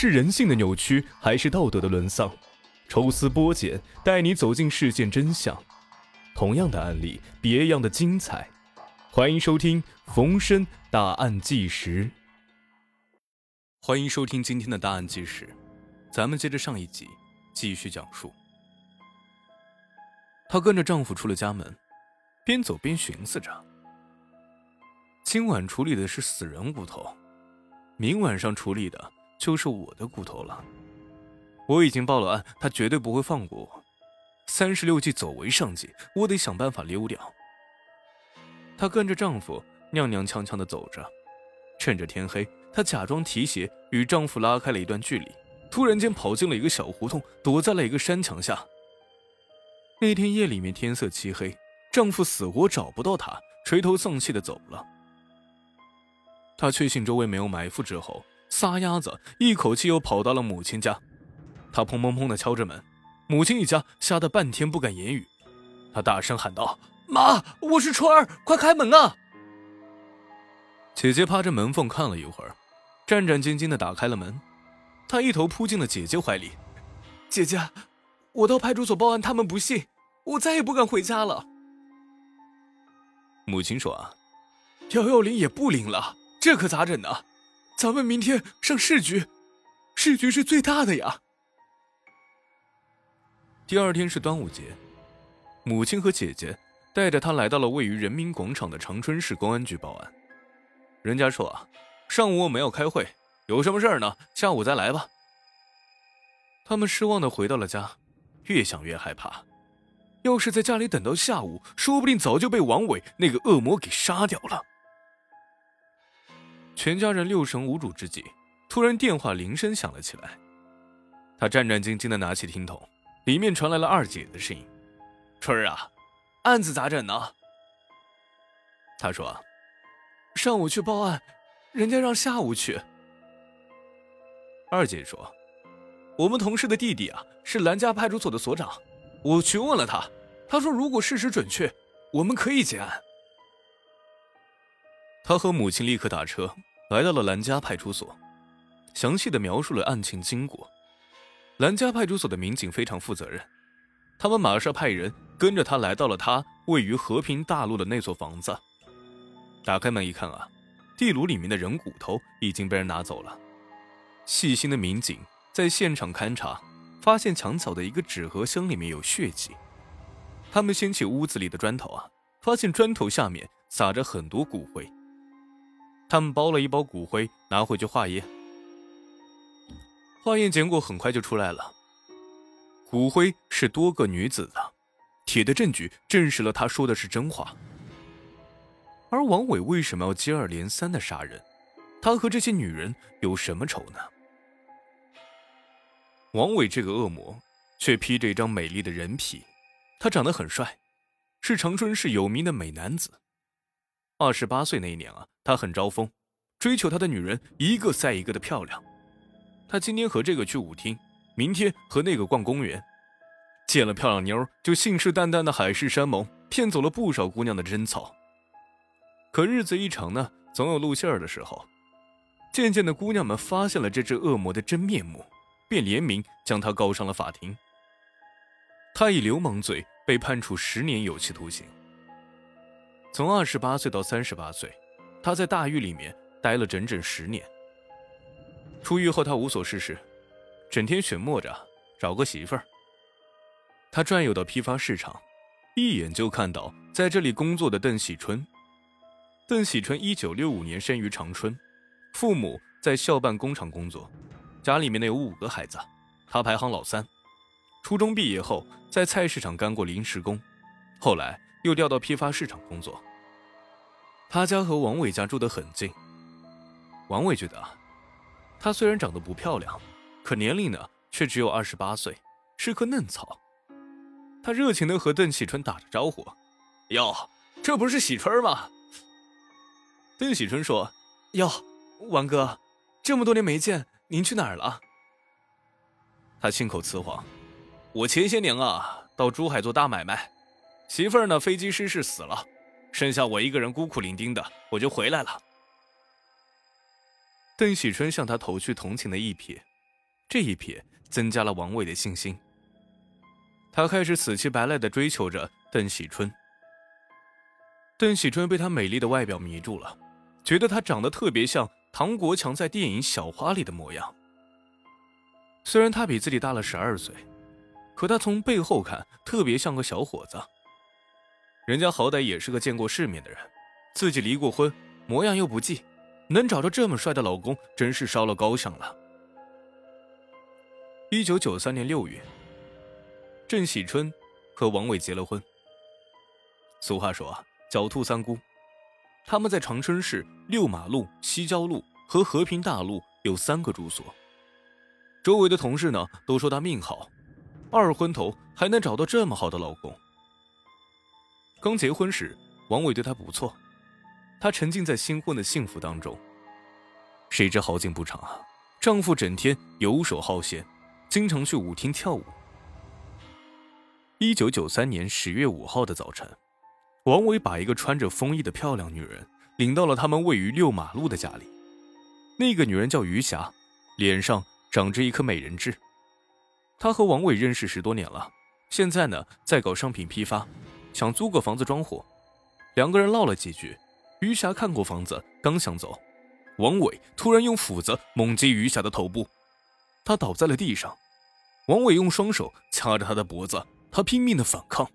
是人性的扭曲，还是道德的沦丧？抽丝剥茧，带你走进事件真相。同样的案例，别样的精彩。欢迎收听《逢申大案纪实》。欢迎收听今天的大案纪实，咱们接着上一集继续讲述。她跟着丈夫出了家门，边走边寻思着：今晚处理的是死人骨头，明晚上处理的。就是我的骨头了。我已经报了案，他绝对不会放过我。三十六计，走为上计，我得想办法溜掉。她跟着丈夫踉踉跄跄地走着，趁着天黑，她假装提鞋与丈夫拉开了一段距离，突然间跑进了一个小胡同，躲在了一个山墙下。那天夜里面天色漆黑，丈夫死活找不到她，垂头丧气地走了。她确信周围没有埋伏之后。撒丫子，一口气又跑到了母亲家。他砰砰砰地敲着门，母亲一家吓得半天不敢言语。他大声喊道：“妈，我是春儿，快开门啊！”姐姐趴着门缝看了一会儿，战战兢兢地打开了门。他一头扑进了姐姐怀里：“姐姐，我到派出所报案，他们不信，我再也不敢回家了。”母亲说：“啊，幺幺零也不灵了，这可咋整呢？”咱们明天上市局，市局是最大的呀。第二天是端午节，母亲和姐姐带着他来到了位于人民广场的长春市公安局报案。人家说啊，上午我们要开会，有什么事儿呢？下午再来吧。他们失望的回到了家，越想越害怕。要是在家里等到下午，说不定早就被王伟那个恶魔给杀掉了。全家人六神无主之际，突然电话铃声响了起来。他战战兢兢地拿起听筒，里面传来了二姐的声音：“春儿啊，案子咋整呢？”他说：“上午去报案，人家让下午去。”二姐说：“我们同事的弟弟啊，是兰家派出所的所长，我询问了他，他说如果事实准确，我们可以结案。”他和母亲立刻打车。来到了兰家派出所，详细的描述了案情经过。兰家派出所的民警非常负责任，他们马上派人跟着他来到了他位于和平大路的那座房子。打开门一看啊，地炉里面的人骨头已经被人拿走了。细心的民警在现场勘查，发现墙角的一个纸盒箱里面有血迹。他们掀起屋子里的砖头啊，发现砖头下面撒着很多骨灰。他们包了一包骨灰拿回去化验，化验结果很快就出来了，骨灰是多个女子的，铁的证据证实了他说的是真话。而王伟为什么要接二连三的杀人？他和这些女人有什么仇呢？王伟这个恶魔却披着一张美丽的人皮，他长得很帅，是长春市有名的美男子。二十八岁那一年啊，他很招风，追求他的女人一个赛一个的漂亮。他今天和这个去舞厅，明天和那个逛公园，见了漂亮妞就信誓旦旦的海誓山盟，骗走了不少姑娘的贞操。可日子一长呢，总有露馅儿的时候。渐渐的，姑娘们发现了这只恶魔的真面目，便联名将他告上了法庭。他以流氓罪被判处十年有期徒刑。从二十八岁到三十八岁，他在大狱里面待了整整十年。出狱后，他无所事事，整天寻摸着找个媳妇儿。他转悠到批发市场，一眼就看到在这里工作的邓喜春。邓喜春一九六五年生于长春，父母在校办工厂工作，家里面呢有五个孩子，他排行老三。初中毕业后，在菜市场干过临时工，后来。又调到批发市场工作。他家和王伟家住得很近。王伟觉得啊，她虽然长得不漂亮，可年龄呢却只有二十八岁，是棵嫩草。他热情地和邓喜春打着招呼：“哟，这不是喜春吗？”邓喜春说：“哟，王哥，这么多年没见，您去哪儿了？”他信口雌黄：“我前些年啊，到珠海做大买卖。”媳妇儿呢？飞机失事死了，剩下我一个人孤苦伶仃的，我就回来了。邓喜春向他投去同情的一瞥，这一瞥增加了王伟的信心。他开始死乞白赖的追求着邓喜春。邓喜春被她美丽的外表迷住了，觉得她长得特别像唐国强在电影《小花》里的模样。虽然他比自己大了十二岁，可他从背后看特别像个小伙子。人家好歹也是个见过世面的人，自己离过婚，模样又不济，能找到这么帅的老公，真是烧了高香了。一九九三年六月。郑喜春和王伟结了婚。俗话说啊，狡兔三姑，他们在长春市六马路、西郊路和和平大路有三个住所。周围的同事呢都说他命好，二婚头还能找到这么好的老公。刚结婚时，王伟对她不错，她沉浸在新婚的幸福当中。谁知好景不长啊，丈夫整天游手好闲，经常去舞厅跳舞。一九九三年十月五号的早晨，王伟把一个穿着风衣的漂亮女人领到了他们位于六马路的家里。那个女人叫余霞，脸上长着一颗美人痣。她和王伟认识十多年了，现在呢在搞商品批发，想租个房子装货。两个人唠了几句，余霞看过房子，刚想走，王伟突然用斧子猛击余霞的头部，她倒在了地上。王伟用双手掐着她的脖子。他拼命的反抗，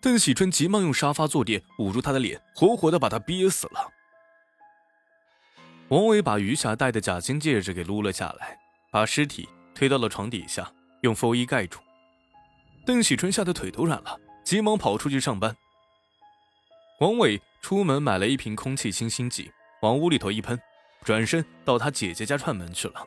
邓喜春急忙用沙发坐垫捂住他的脸，活活的把他憋死了。王伟把余霞戴的假金戒指给撸了下来，把尸体推到了床底下，用风衣盖住。邓喜春吓得腿都软了，急忙跑出去上班。王伟出门买了一瓶空气清新剂，往屋里头一喷，转身到他姐姐家串门去了。